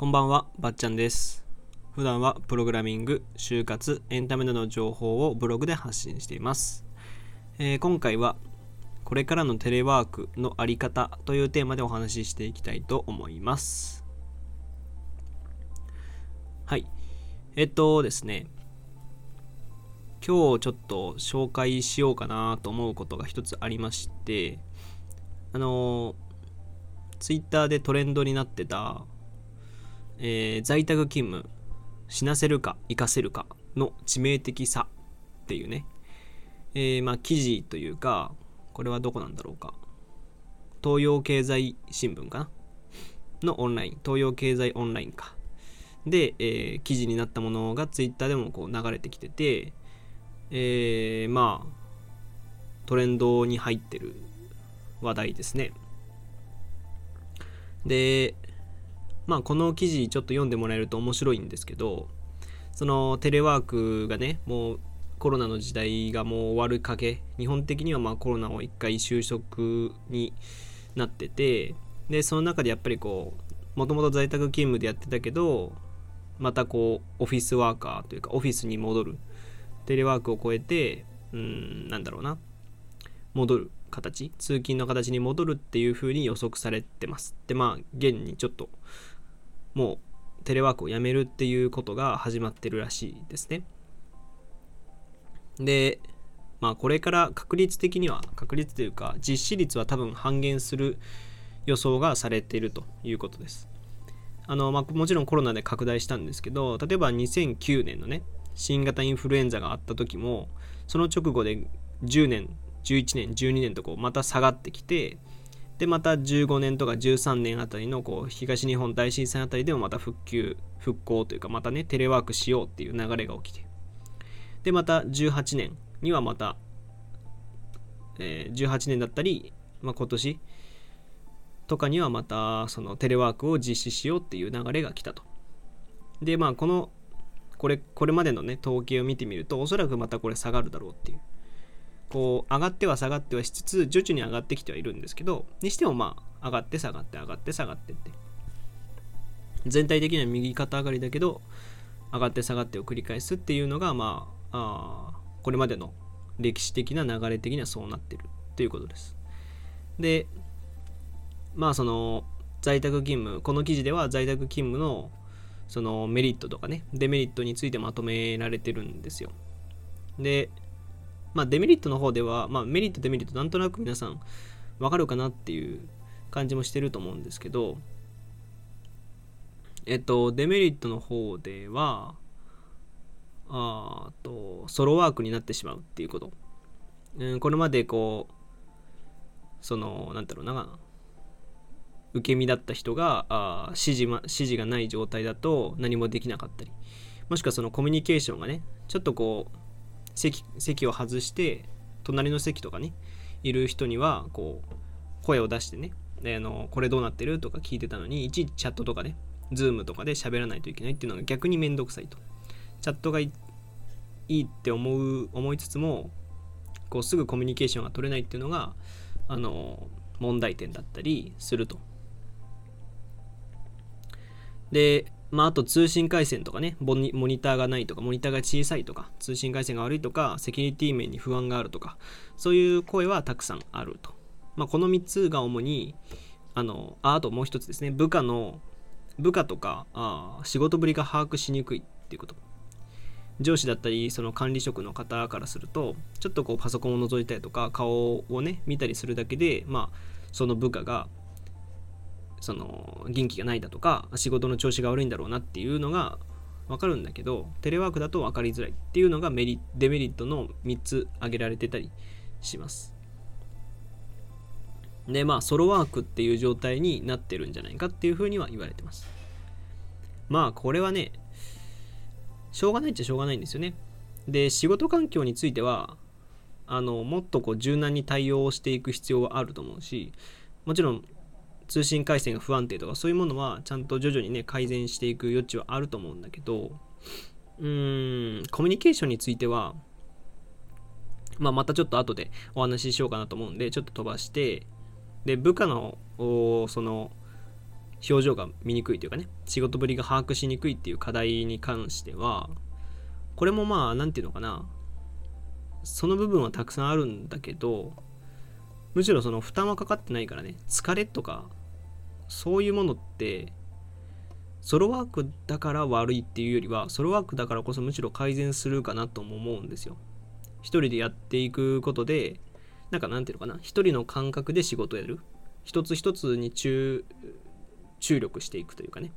こんばんは、ばっちゃんです。普段はプログラミング、就活、エンタメなどの情報をブログで発信しています。えー今回は、これからのテレワークのあり方というテーマでお話ししていきたいと思います。はい。えっとですね、今日ちょっと紹介しようかなと思うことが一つありまして、あのツイッターでトレンドになってた、えー在宅勤務死なせるか生かせるかの致命的さっていうね、えーまあ記事というかこれはどこなんだろうか。東洋経済新聞かなのオンライン。東洋経済オンラインか。で、えー記事になったものがツイッターでもこう流れてきてて、えーまあトレンドに入ってる話題ですね。でまあこの記事ちょっと読んでもらえると面白いんですけどそのテレワークがねもうコロナの時代がもう終わるかけ日本的にはまあコロナを一回収束になっててでその中でやっぱりこうもともと在宅勤務でやってたけどまたこうオフィスワーカーというかオフィスに戻るテレワークを超えてうんなんだろうな戻る形通勤の形に戻るっていう風に予測されてます。でまあ現にちょっともうテレワークをやめるっていうことが始まってるらしいですね。でまあこれから確率的には確率というか実施率は多分半減する予想がされているということです。あの、まあ、もちろんコロナで拡大したんですけど例えば2009年のね新型インフルエンザがあった時もその直後で10年11年12年とこうまた下がってきてでまた15年とか13年あたりのこう東日本大震災あたりでもまた復旧復興というかまたねテレワークしようっていう流れが起きて。でまた18年にはまた、えー18年だったり、まあ、今年とかにはまたそのテレワークを実施しようっていう流れが来たと。でまあこのこれこれまでのね統計を見てみるとおそらくまたこれ下がるだろうっていう。こう上がっては下がってはしつつ徐々に上がってきてはいるんですけどにしてもまあ上がって下がって上がって下がってって。全体的には右肩上がりだけど上がって下がってを繰り返すっていうのがまあこれまでの歴史的な流れ的にはそうなってるということです。でまあその在宅勤務この記事では在宅勤務のそのメリットとかねデメリットについてまとめられてるんですよ。でまあデメリットの方では、まあ、メリットデメリットなんとなく皆さんわかるかなっていう感じもしてると思うんですけどえっとデメリットの方ではあとソロワークになってしまうっていうこと、うん、これまでこうそのなんだろうな受け身だった人があ指示,、ま、指示がない状態だと何もできなかったりもしくはそのコミュニケーションがねちょっとこう席席を外して隣の席とかねいる人にはこう声を出してねであのこれどうなってるとか聞いてたのにいちいちチャットとかねズームとかで喋らないといけないっていうのが逆にめんどくさいと。チャットがいいいって思う思いつつもこうすぐコミュニケーションが取れないっていうのがあの問題点だったりすると。で、まあ、あと通信回線とかねモニ、モニターがないとか、モニターが小さいとか、通信回線が悪いとか、セキュリティ面に不安があるとか、そういう声はたくさんあると。まあ、この3つが主に、あの、ああともう一つですね、部下の、部下とかあ仕事ぶりが把握しにくいっていうこと。上司だったり、その管理職の方からすると、ちょっとこうパソコンを覗いたりとか、顔をね、見たりするだけで、まあ、その部下がその元気がないだとか仕事の調子が悪いんだろうなっていうのが分かるんだけどテレワークだと分かりづらいっていうのがメリデメリットの3つ挙げられてたりします。でまあソロワークっていう状態になってるんじゃないかっていうふうには言われてます。まあこれはねしょうがないっちゃしょうがないんですよね。で仕事環境についてはあのもっとこう柔軟に対応していく必要はあると思うしもちろん通信回線が不安定とかそういうものはちゃんと徐々にね改善していく余地はあると思うんだけどうーんコミュニケーションについては、まあ、またちょっと後でお話ししようかなと思うんでちょっと飛ばしてで部下のその表情が見にくいというかね仕事ぶりが把握しにくいっていう課題に関してはこれもまあ何て言うのかなその部分はたくさんあるんだけどむしろその負担はかかってないからね疲れとかそういうものってソロワークだから悪いっていうよりはソロワークだからこそむしろ改善するかなとも思うんですよ。一人でやっていくことでなんかなんていうのかな一人の感覚で仕事をやる。一つ一つに注力していくというかね。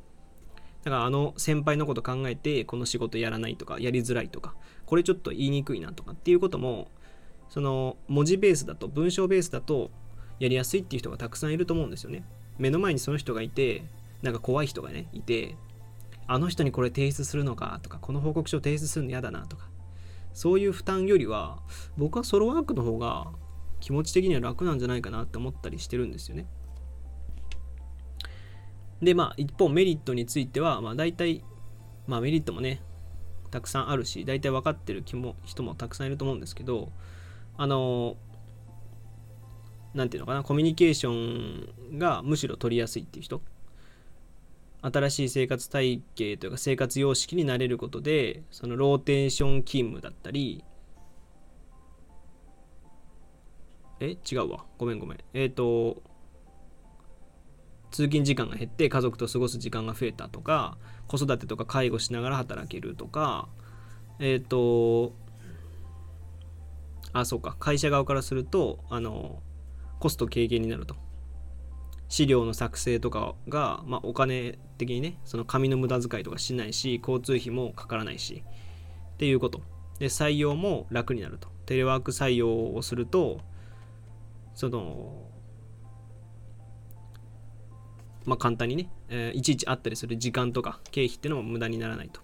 だからあの先輩のこと考えてこの仕事やらないとかやりづらいとかこれちょっと言いにくいなとかっていうこともその文字ベースだと文章ベースだとやりやすいっていう人がたくさんいると思うんですよね。目の前にその人がいてなんか怖い人がねいてあの人にこれ提出するのかとかこの報告書を提出するの嫌だなとかそういう負担よりは僕はソロワークの方が気持ち的には楽なんじゃないかなって思ったりしてるんですよね。でまあ一方メリットについてはまあ大体まあメリットもねたくさんあるし大体分かってる気も人もたくさんいると思うんですけどあの何て言うのかなコミュニケーションがむしろ取りやすいっていう人。新しい生活体系というか生活様式になれることでそのローテーション勤務だったり。え？違うわ。ごめんごめん。えっ、ー、と通勤時間が減って家族と過ごす時間が増えたとか子育てとか介護しながら働けるとか。えっ、ー、とあそうか。会社側からするとあのコスト軽減になると。資料の作成とかが、まあ、お金的にねその紙の無駄遣いとかしないし交通費もかからないしっていうこと。で採用も楽になると。テレワーク採用をするとそのまあ簡単にね、えー、いちいちあったりする時間とか経費っていうのも無駄にならないと。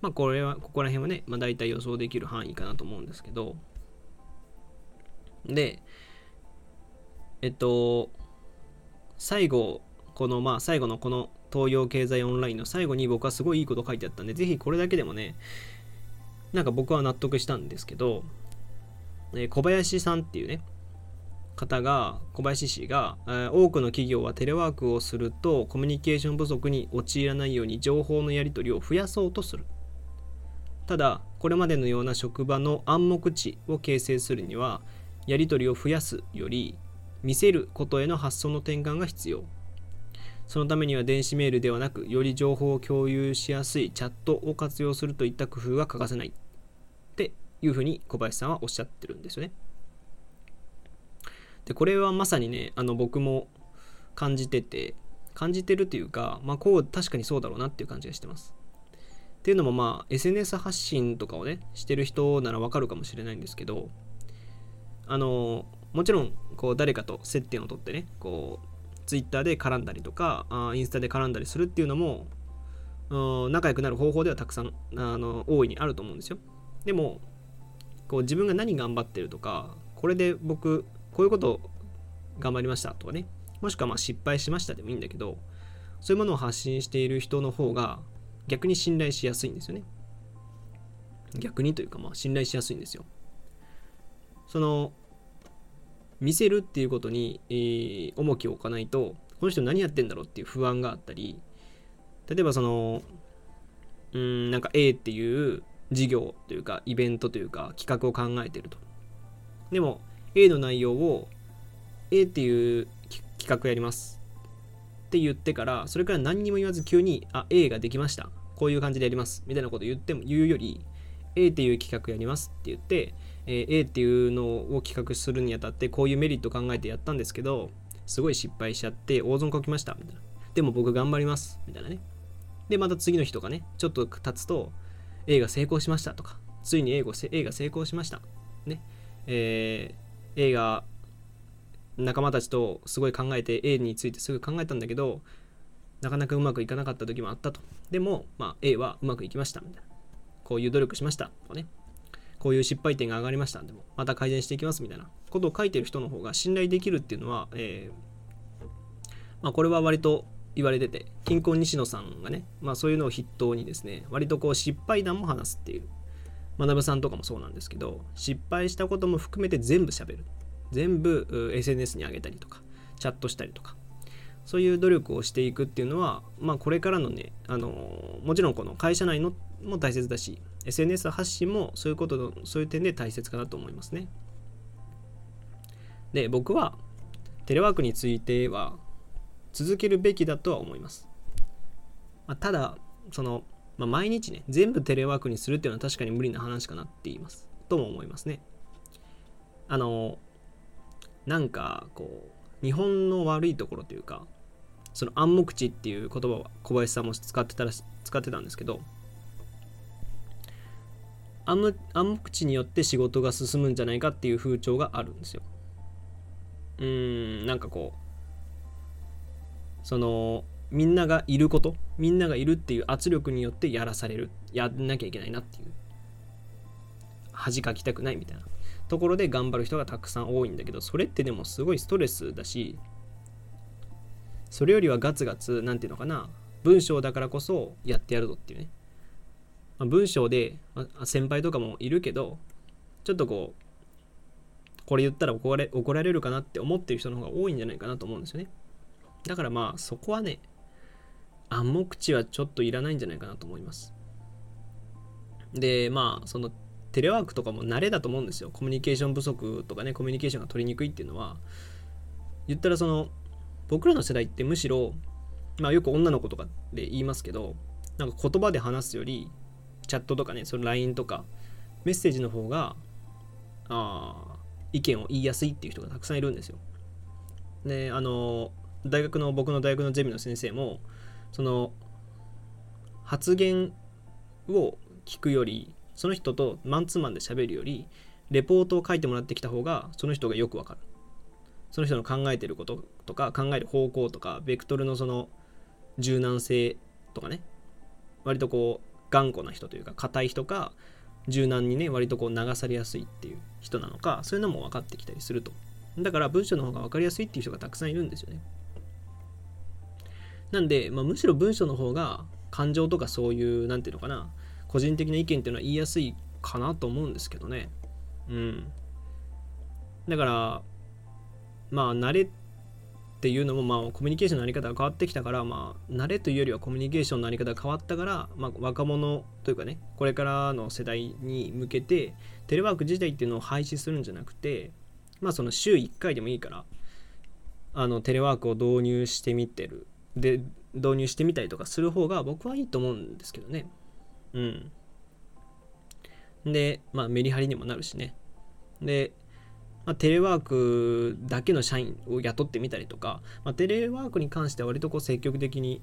まあこれはここら辺はね、まあ、大体予想できる範囲かなと思うんですけど。でえっと最後このまあ最後のこの東洋経済オンラインの最後に僕はすごいいいこと書いてあったんでぜひこれだけでもねなんか僕は納得したんですけど、え、小林さんっていうね方が小林氏が、え、多くの企業はテレワークをするとコミュニケーション不足に陥らないように情報のやり取りを増やそうとする。ただこれまでのような職場の暗黙知を形成するにはやり取りを増やすより見せることへの発想の転換が必要。そのためには電子メールではなくより情報を共有しやすいチャットを活用するといった工夫が欠かせない。っていうふうに小林さんはおっしゃってるんですよね。でこれはまさにねあの僕も感じてて感じてるというかまあこう確かにそうだろうなっていう感じがしてます。っていうのもまあ SNS 発信とかをねしてる人ならわかるかもしれないんですけどあのもちろんこう誰かと接点を取ってねこう Twitter で絡んだりとかあインスタで絡んだりするっていうのも仲良くなる方法ではたくさんあの大いにあると思うんですよ。でもこう自分が何頑張ってるとかこれで僕こういうこと頑張りましたとかねもしくはまあ失敗しましたでもいいんだけどそういうものを発信している人の方が逆に信頼しやすいんですよね。逆にというかまあ信頼しやすいんですよ。その見せるっていうことに、えー、重きを置かないとこの人何やってんだろうっていう不安があったり例えばそのうんなんか A っていう事業というかイベントというか企画を考えてると。でも A の内容を A っていう企画やります。って言ってからそれから何にも言わず急にあ A ができました。こういう感じでやります。みたいなこと言っても言うより A っていう企画やりますって言ってえー、A っていうのを企画するにあたってこういうメリット考えてやったんですけどすごい失敗しちゃって大損書きましたみたいな。でも僕頑張りますみたいなね。でまた次の日とかねちょっと経つと A が成功しましたとか。ついに A が成功しましたね。えー、A が仲間たちとすごい考えて A についてすぐ考えたんだけどなかなかうまくいかなかった時もあったと。でも、まあ、A はうまくいきましたみたいな。こういう努力しましたとかね。こういう失敗点が上がりました。んでもまた改善していきますみたいなことを書いてる人の方が信頼できるっていうのは、えー、まあ、これは割と言われてて金婚西野さんがね、まあ、そういうのを筆頭にですね割とこう失敗談も話すっていう。学さんとかもそうなんですけど失敗したことも含めて全部喋る。全部 SNS に上げたりとかチャットしたりとかそういう努力をしていくっていうのは、まあ、これからのねあのもちろんこの会社内のも大切だし SNS 発信もそういうことのそういう点で大切かなと思いますね。で僕はテレワークについては続けるべきだとは思います、まあ、ただその、まあ、毎日ね全部テレワークにするっていうのは確かに無理な話かなって言います。とも思いますね。あのなんかこう日本の悪いところというかその暗黙知っていう言葉を小林さんも使ってたら使ってたんですけど暗黙知によって仕事が進むんじゃないかっていう風潮があるんですよ。うーんなんかこうそのみんながいることみんながいるっていう圧力によってやらされるやんなきゃいけないなっていう。恥かきたくないみたいな。ところで頑張る人がたくさん多いんだけどそれってでもすごいストレスだしそれよりはガツガツ何て言うのかな文章だからこそやってやるぞっていうね、まあ、文章で、まあ、先輩とかもいるけどちょっとこうこれ言ったら怒られ怒られるかなって思ってる人の方が多いんじゃないかなと思うんですよね。だからまあそこはね暗黙知はちょっといらないんじゃないかなと思います。でまあそのテレワークとかも慣れだと思うんですよ。コミュニケーション不足とかねコミュニケーションが取りにくいっていうのは。言ったらその僕らの世代ってむしろまあよく女の子とかで言いますけどなんか言葉で話すよりチャットとかねその LINE とかメッセージの方があ意見を言いやすいっていう人がたくさんいるんですよ。であの大学の僕の大学のゼミの先生もその発言を聞くよりその人とマンツーマンで喋るよりレポートを書いてもらってきた方がその人がよくわかる。その人の考えてることとか考える方向とかベクトルのその柔軟性とかね割とこう頑固な人というか硬い人か柔軟にね割とこう流されやすいっていう人なのかそういうのも分かってきたりすると。だから文章の方が分かりやすいっていう人がたくさんいるんですよね。なんで、まあ、むしろ文章の方が感情とかそういう何て言うのかな個人的な意見っていうのは言いやすいかなと思うんですけどね。うん。だからまあ慣れっていうのもまあコミュニケーションのあり方が変わってきたからまあ慣れというよりはコミュニケーションのあり方が変わったから、まあ、若者というかねこれからの世代に向けてテレワーク自体っていうのを廃止するんじゃなくてまあその週1回でもいいからあのテレワークを導入してみてるで導入してみたりとかする方が僕はいいと思うんですけどね。うん。で、まあメリハリにもなるしね。で、まあ、テレワークだけの社員を雇ってみたりとか、まあ、テレワークに関しては割とこう積極的に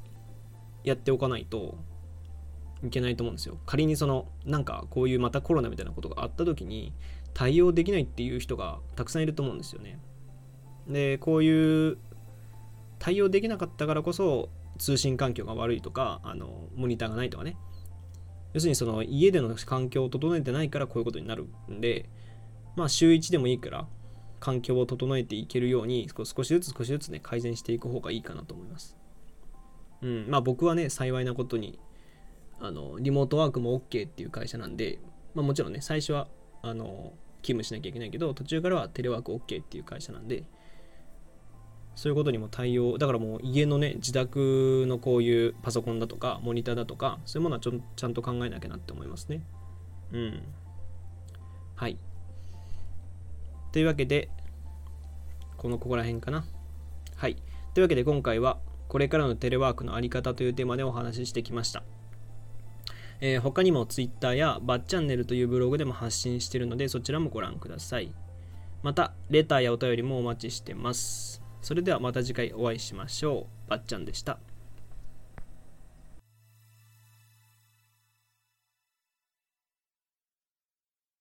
やっておかないといけないと思うんですよ。仮にそのなんかこういうまたコロナみたいなことがあった時に対応できないっていう人がたくさんいると思うんですよね。で、こういう対応できなかったからこそ通信環境が悪いとかあのモニターがないとかね要するにその家での環境を整えてないからこういうことになるんでまあ週1でもいいから環境を整えていけるように少しずつ少しずつね改善していく方がいいかなと思います。うんまあ僕はね幸いなことにあのリモートワークも OK っていう会社なんで、まあ、もちろんね最初はあの勤務しなきゃいけないけど途中からはテレワーク OK っていう会社なんでそういうことにも対応だからもう家のね自宅のこういうパソコンだとかモニターだとかそういうものはちょちゃんと考えなきゃなって思いますね。うん。はい。というわけでこのここら辺かな。はい。というわけで今回はこれからのテレワークのあり方というテーマでお話ししてきました。えー、他にも Twitter やバッチャンネルというブログでも発信しているのでそちらもご覧ください。またレターやお便りもお待ちしてます。それではまた次回お会いしましょう。ばっちゃんでした。